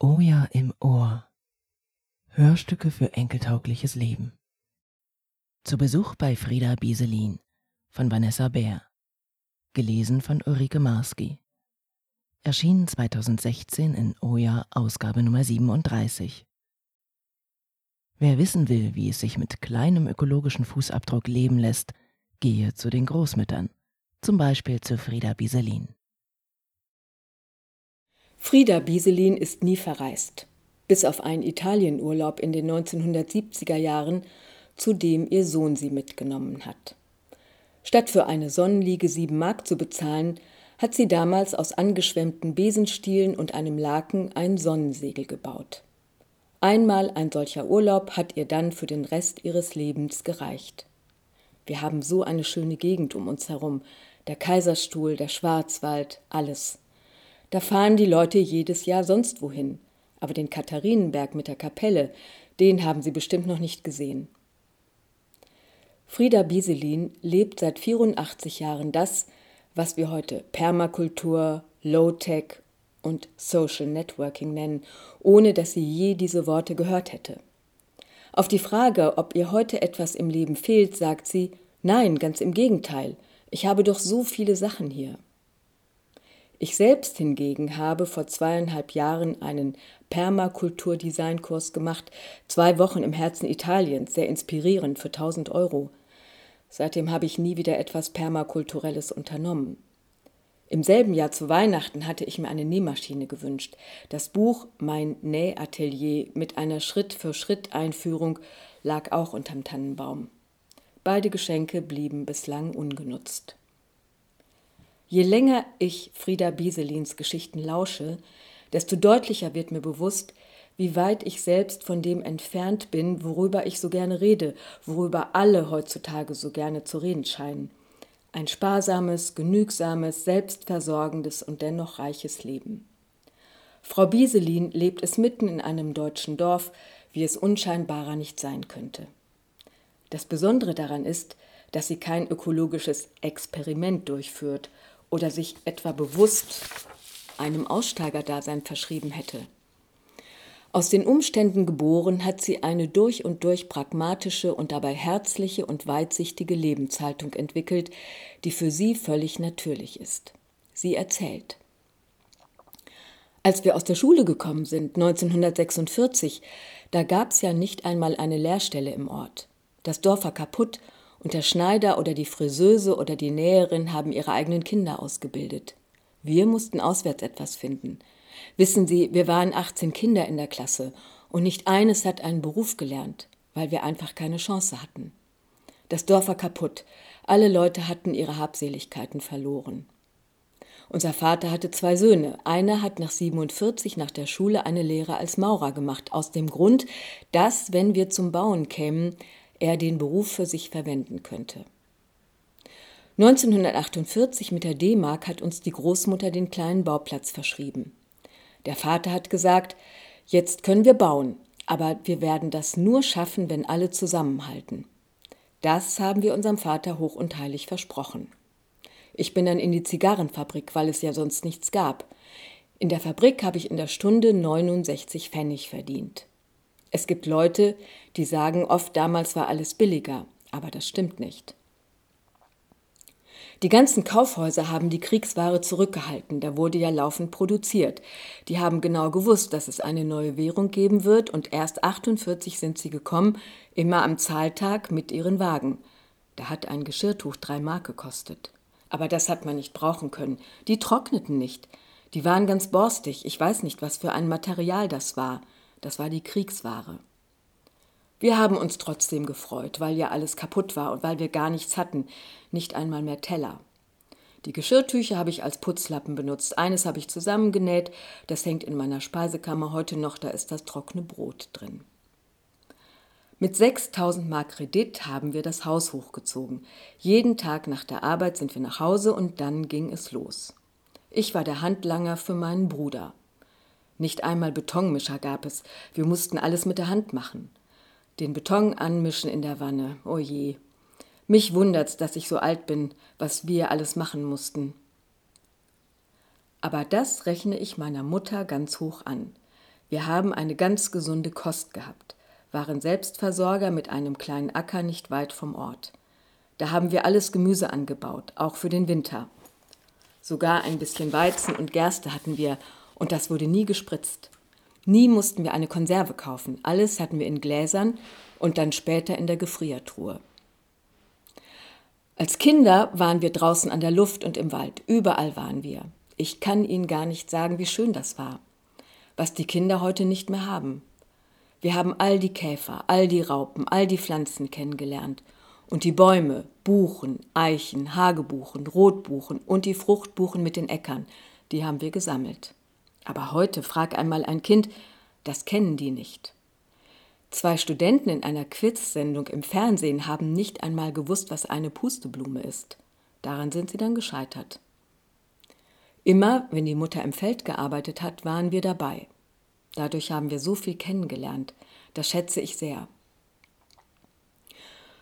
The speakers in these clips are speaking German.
Oh ja im Ohr. Hörstücke für enkeltaugliches Leben. Zu Besuch bei Frieda Bieselin von Vanessa Bär. Gelesen von Ulrike Marski. Erschienen 2016 in Oja Ausgabe Nummer 37. Wer wissen will, wie es sich mit kleinem ökologischen Fußabdruck leben lässt, gehe zu den Großmüttern, zum Beispiel zu Frieda Bieselin. Frieda Bieselin ist nie verreist, bis auf einen Italienurlaub in den 1970er Jahren, zu dem ihr Sohn sie mitgenommen hat. Statt für eine Sonnenliege sieben Mark zu bezahlen, hat sie damals aus angeschwemmten Besenstielen und einem Laken ein Sonnensegel gebaut. Einmal ein solcher Urlaub hat ihr dann für den Rest ihres Lebens gereicht. Wir haben so eine schöne Gegend um uns herum, der Kaiserstuhl, der Schwarzwald, alles. Da fahren die Leute jedes Jahr sonst wohin. Aber den Katharinenberg mit der Kapelle, den haben sie bestimmt noch nicht gesehen. Frieda Bieselin lebt seit 84 Jahren das, was wir heute Permakultur, Low-Tech und Social Networking nennen, ohne dass sie je diese Worte gehört hätte. Auf die Frage, ob ihr heute etwas im Leben fehlt, sagt sie, nein, ganz im Gegenteil, ich habe doch so viele Sachen hier. Ich selbst hingegen habe vor zweieinhalb Jahren einen Permakultur-Design-Kurs gemacht, zwei Wochen im Herzen Italiens, sehr inspirierend für 1000 Euro. Seitdem habe ich nie wieder etwas Permakulturelles unternommen. Im selben Jahr zu Weihnachten hatte ich mir eine Nähmaschine gewünscht. Das Buch Mein Nähatelier mit einer Schritt-für-Schritt-Einführung lag auch unterm Tannenbaum. Beide Geschenke blieben bislang ungenutzt. Je länger ich Frieda Bieselins Geschichten lausche, desto deutlicher wird mir bewusst, wie weit ich selbst von dem entfernt bin, worüber ich so gerne rede, worüber alle heutzutage so gerne zu reden scheinen. Ein sparsames, genügsames, selbstversorgendes und dennoch reiches Leben. Frau Bieselin lebt es mitten in einem deutschen Dorf, wie es unscheinbarer nicht sein könnte. Das Besondere daran ist, dass sie kein ökologisches Experiment durchführt oder sich etwa bewusst einem Aussteigerdasein verschrieben hätte. Aus den Umständen geboren hat sie eine durch und durch pragmatische und dabei herzliche und weitsichtige Lebenshaltung entwickelt, die für sie völlig natürlich ist. Sie erzählt. Als wir aus der Schule gekommen sind, 1946, da gab es ja nicht einmal eine Lehrstelle im Ort. Das Dorf war kaputt und der Schneider oder die Friseuse oder die Näherin haben ihre eigenen Kinder ausgebildet. Wir mussten auswärts etwas finden. Wissen Sie, wir waren 18 Kinder in der Klasse und nicht eines hat einen Beruf gelernt, weil wir einfach keine Chance hatten. Das Dorf war kaputt, alle Leute hatten ihre Habseligkeiten verloren. Unser Vater hatte zwei Söhne. Einer hat nach 47 nach der Schule eine Lehre als Maurer gemacht, aus dem Grund, dass, wenn wir zum Bauen kämen, er den Beruf für sich verwenden könnte. 1948 mit der D-Mark hat uns die Großmutter den kleinen Bauplatz verschrieben. Der Vater hat gesagt, jetzt können wir bauen, aber wir werden das nur schaffen, wenn alle zusammenhalten. Das haben wir unserem Vater hoch und heilig versprochen. Ich bin dann in die Zigarrenfabrik, weil es ja sonst nichts gab. In der Fabrik habe ich in der Stunde 69 Pfennig verdient. Es gibt Leute, die sagen oft, damals war alles billiger, aber das stimmt nicht. Die ganzen Kaufhäuser haben die Kriegsware zurückgehalten, da wurde ja laufend produziert. Die haben genau gewusst, dass es eine neue Währung geben wird und erst 48 sind sie gekommen, immer am Zahltag mit ihren Wagen. Da hat ein Geschirrtuch drei Mark gekostet. Aber das hat man nicht brauchen können. Die trockneten nicht. Die waren ganz borstig. Ich weiß nicht, was für ein Material das war. Das war die Kriegsware. Wir haben uns trotzdem gefreut, weil ja alles kaputt war und weil wir gar nichts hatten, nicht einmal mehr Teller. Die Geschirrtücher habe ich als Putzlappen benutzt. Eines habe ich zusammengenäht, das hängt in meiner Speisekammer heute noch, da ist das trockene Brot drin. Mit 6000 Mark Kredit haben wir das Haus hochgezogen. Jeden Tag nach der Arbeit sind wir nach Hause und dann ging es los. Ich war der Handlanger für meinen Bruder. Nicht einmal Betonmischer gab es. Wir mussten alles mit der Hand machen. Den Beton anmischen in der Wanne. Oh je. Mich wundert's, dass ich so alt bin, was wir alles machen mussten. Aber das rechne ich meiner Mutter ganz hoch an. Wir haben eine ganz gesunde Kost gehabt, waren Selbstversorger mit einem kleinen Acker nicht weit vom Ort. Da haben wir alles Gemüse angebaut, auch für den Winter. Sogar ein bisschen Weizen und Gerste hatten wir, und das wurde nie gespritzt. Nie mussten wir eine Konserve kaufen, alles hatten wir in Gläsern und dann später in der Gefriertruhe. Als Kinder waren wir draußen an der Luft und im Wald, überall waren wir. Ich kann Ihnen gar nicht sagen, wie schön das war was die Kinder heute nicht mehr haben. Wir haben all die Käfer, all die Raupen, all die Pflanzen kennengelernt. Und die Bäume, Buchen, Eichen, Hagebuchen, Rotbuchen und die Fruchtbuchen mit den Äckern, die haben wir gesammelt. Aber heute frag einmal ein Kind, das kennen die nicht. Zwei Studenten in einer Quiz-Sendung im Fernsehen haben nicht einmal gewusst, was eine Pusteblume ist. Daran sind sie dann gescheitert. Immer, wenn die Mutter im Feld gearbeitet hat, waren wir dabei. Dadurch haben wir so viel kennengelernt. Das schätze ich sehr.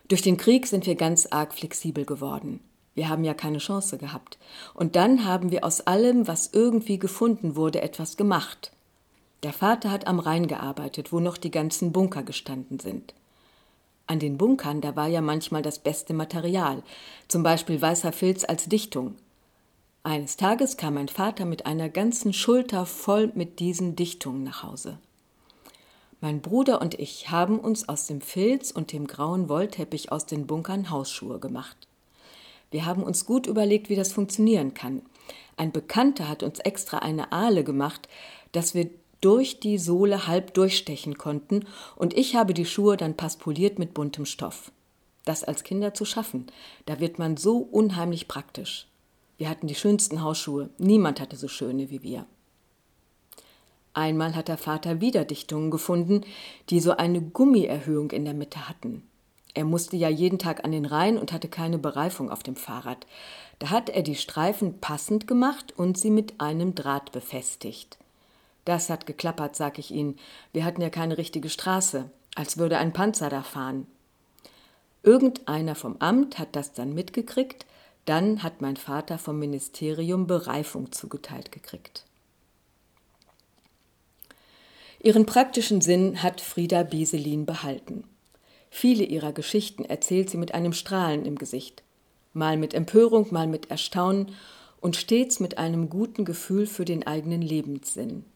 Durch den Krieg sind wir ganz arg flexibel geworden. Wir haben ja keine Chance gehabt. Und dann haben wir aus allem, was irgendwie gefunden wurde, etwas gemacht. Der Vater hat am Rhein gearbeitet, wo noch die ganzen Bunker gestanden sind. An den Bunkern, da war ja manchmal das beste Material, zum Beispiel weißer Filz als Dichtung. Eines Tages kam mein Vater mit einer ganzen Schulter voll mit diesen Dichtungen nach Hause. Mein Bruder und ich haben uns aus dem Filz und dem grauen Wollteppich aus den Bunkern Hausschuhe gemacht. Wir haben uns gut überlegt, wie das funktionieren kann. Ein Bekannter hat uns extra eine Ahle gemacht, dass wir durch die Sohle halb durchstechen konnten, und ich habe die Schuhe dann paspoliert mit buntem Stoff. Das als Kinder zu schaffen, da wird man so unheimlich praktisch. Wir hatten die schönsten Hausschuhe. Niemand hatte so schöne wie wir. Einmal hat der Vater wieder Dichtungen gefunden, die so eine Gummierhöhung in der Mitte hatten. Er musste ja jeden Tag an den Rhein und hatte keine Bereifung auf dem Fahrrad. Da hat er die Streifen passend gemacht und sie mit einem Draht befestigt. Das hat geklappert, sag ich Ihnen. Wir hatten ja keine richtige Straße, als würde ein Panzer da fahren. Irgendeiner vom Amt hat das dann mitgekriegt, dann hat mein Vater vom Ministerium Bereifung zugeteilt gekriegt. Ihren praktischen Sinn hat Frieda Bieselin behalten. Viele ihrer Geschichten erzählt sie mit einem Strahlen im Gesicht, mal mit Empörung, mal mit Erstaunen und stets mit einem guten Gefühl für den eigenen Lebenssinn.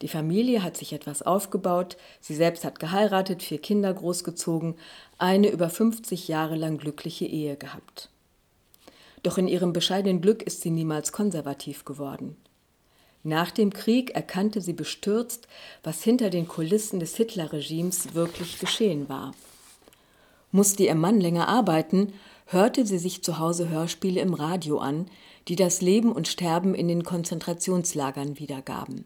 Die Familie hat sich etwas aufgebaut, sie selbst hat geheiratet, vier Kinder großgezogen, eine über 50 Jahre lang glückliche Ehe gehabt. Doch in ihrem bescheidenen Glück ist sie niemals konservativ geworden. Nach dem Krieg erkannte sie bestürzt, was hinter den Kulissen des Hitlerregimes wirklich geschehen war. Musste ihr Mann länger arbeiten, hörte sie sich zu Hause Hörspiele im Radio an, die das Leben und Sterben in den Konzentrationslagern wiedergaben.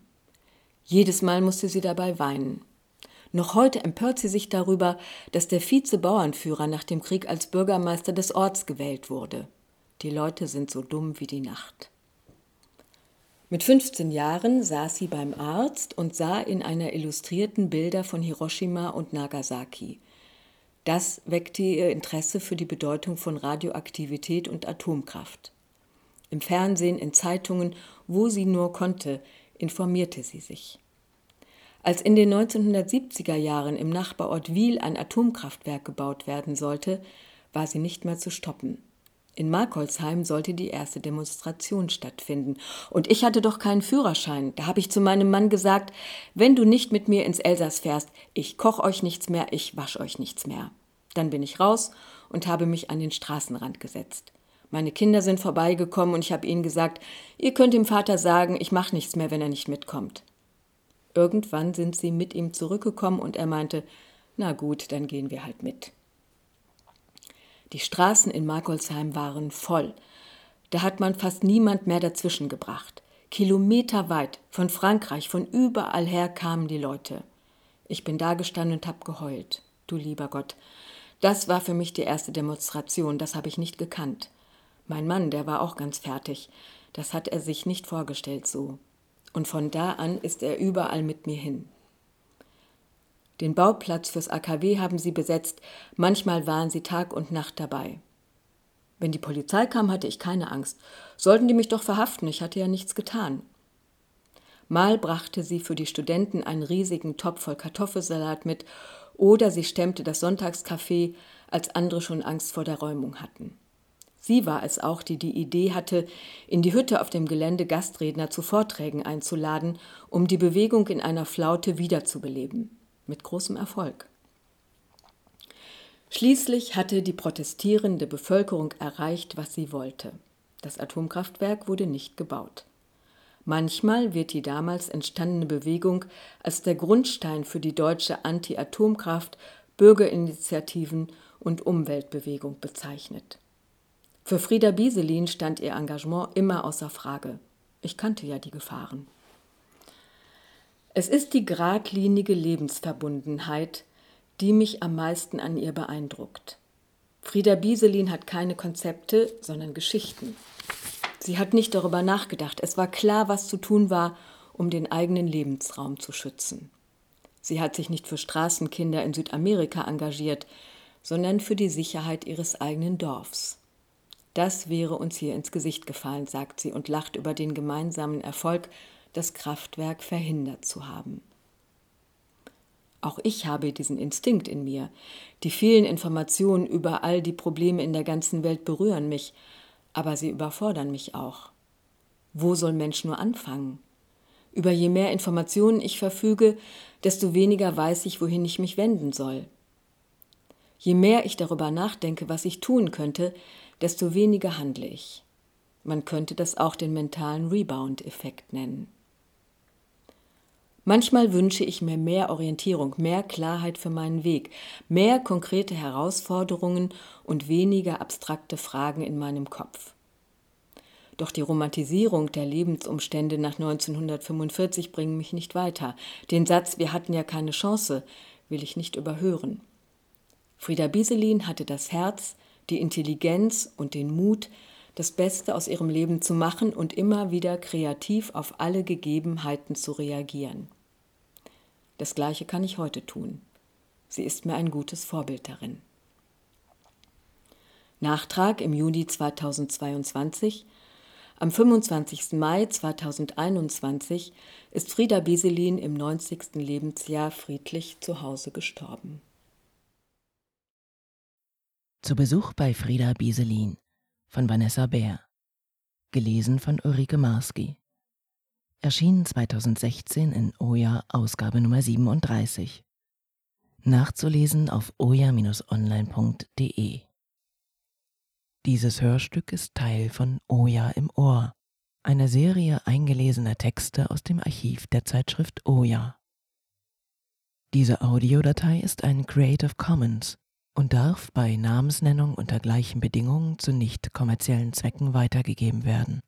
Jedes Mal musste sie dabei weinen. Noch heute empört sie sich darüber, dass der Vize-Bauernführer nach dem Krieg als Bürgermeister des Orts gewählt wurde. Die Leute sind so dumm wie die Nacht. Mit 15 Jahren saß sie beim Arzt und sah in einer illustrierten Bilder von Hiroshima und Nagasaki. Das weckte ihr Interesse für die Bedeutung von Radioaktivität und Atomkraft. Im Fernsehen, in Zeitungen, wo sie nur konnte, informierte sie sich. Als in den 1970er Jahren im Nachbarort Wiel ein Atomkraftwerk gebaut werden sollte, war sie nicht mehr zu stoppen. In Markolsheim sollte die erste Demonstration stattfinden. Und ich hatte doch keinen Führerschein. Da habe ich zu meinem Mann gesagt, wenn du nicht mit mir ins Elsass fährst, ich koch euch nichts mehr, ich wasch euch nichts mehr. Dann bin ich raus und habe mich an den Straßenrand gesetzt. Meine Kinder sind vorbeigekommen und ich habe ihnen gesagt, ihr könnt dem Vater sagen, ich mache nichts mehr, wenn er nicht mitkommt. Irgendwann sind sie mit ihm zurückgekommen und er meinte, na gut, dann gehen wir halt mit. Die Straßen in Markolsheim waren voll. Da hat man fast niemand mehr dazwischen gebracht. Kilometerweit, von Frankreich, von überall her kamen die Leute. Ich bin da gestanden und hab geheult. Du lieber Gott. Das war für mich die erste Demonstration, das habe ich nicht gekannt. Mein Mann, der war auch ganz fertig. Das hat er sich nicht vorgestellt so. Und von da an ist er überall mit mir hin. Den Bauplatz fürs AKW haben sie besetzt, manchmal waren sie Tag und Nacht dabei. Wenn die Polizei kam, hatte ich keine Angst. Sollten die mich doch verhaften, ich hatte ja nichts getan. Mal brachte sie für die Studenten einen riesigen Topf voll Kartoffelsalat mit oder sie stemmte das Sonntagskaffee, als andere schon Angst vor der Räumung hatten. Sie war es auch, die die Idee hatte, in die Hütte auf dem Gelände Gastredner zu Vorträgen einzuladen, um die Bewegung in einer Flaute wiederzubeleben. Mit großem Erfolg. Schließlich hatte die protestierende Bevölkerung erreicht, was sie wollte. Das Atomkraftwerk wurde nicht gebaut. Manchmal wird die damals entstandene Bewegung als der Grundstein für die deutsche Anti-Atomkraft, Bürgerinitiativen und Umweltbewegung bezeichnet. Für Frieda Bieselin stand ihr Engagement immer außer Frage. Ich kannte ja die Gefahren. Es ist die geradlinige Lebensverbundenheit, die mich am meisten an ihr beeindruckt. Frieda Bieselin hat keine Konzepte, sondern Geschichten. Sie hat nicht darüber nachgedacht. Es war klar, was zu tun war, um den eigenen Lebensraum zu schützen. Sie hat sich nicht für Straßenkinder in Südamerika engagiert, sondern für die Sicherheit ihres eigenen Dorfs. Das wäre uns hier ins Gesicht gefallen, sagt sie und lacht über den gemeinsamen Erfolg, das Kraftwerk verhindert zu haben. Auch ich habe diesen Instinkt in mir. Die vielen Informationen über all die Probleme in der ganzen Welt berühren mich, aber sie überfordern mich auch. Wo soll Mensch nur anfangen? Über je mehr Informationen ich verfüge, desto weniger weiß ich, wohin ich mich wenden soll. Je mehr ich darüber nachdenke, was ich tun könnte, desto weniger handle ich. Man könnte das auch den mentalen Rebound-Effekt nennen. Manchmal wünsche ich mir mehr Orientierung, mehr Klarheit für meinen Weg, mehr konkrete Herausforderungen und weniger abstrakte Fragen in meinem Kopf. Doch die Romantisierung der Lebensumstände nach 1945 bringen mich nicht weiter. Den Satz, wir hatten ja keine Chance, will ich nicht überhören. Frieda Bieselin hatte das Herz, die Intelligenz und den Mut, das Beste aus ihrem Leben zu machen und immer wieder kreativ auf alle Gegebenheiten zu reagieren. Das Gleiche kann ich heute tun. Sie ist mir ein gutes Vorbild darin. Nachtrag im Juni 2022 am 25. Mai 2021 ist Frieda Bieselin im 90. Lebensjahr friedlich zu Hause gestorben. Zu Besuch bei Frieda Bieselin von Vanessa Bär. Gelesen von Ulrike Marski. Erschien 2016 in Oja Ausgabe Nummer 37. Nachzulesen auf oja-online.de. Dieses Hörstück ist Teil von Oja im Ohr, einer Serie eingelesener Texte aus dem Archiv der Zeitschrift Oja. Diese Audiodatei ist ein Creative Commons und darf bei Namensnennung unter gleichen Bedingungen zu nicht kommerziellen Zwecken weitergegeben werden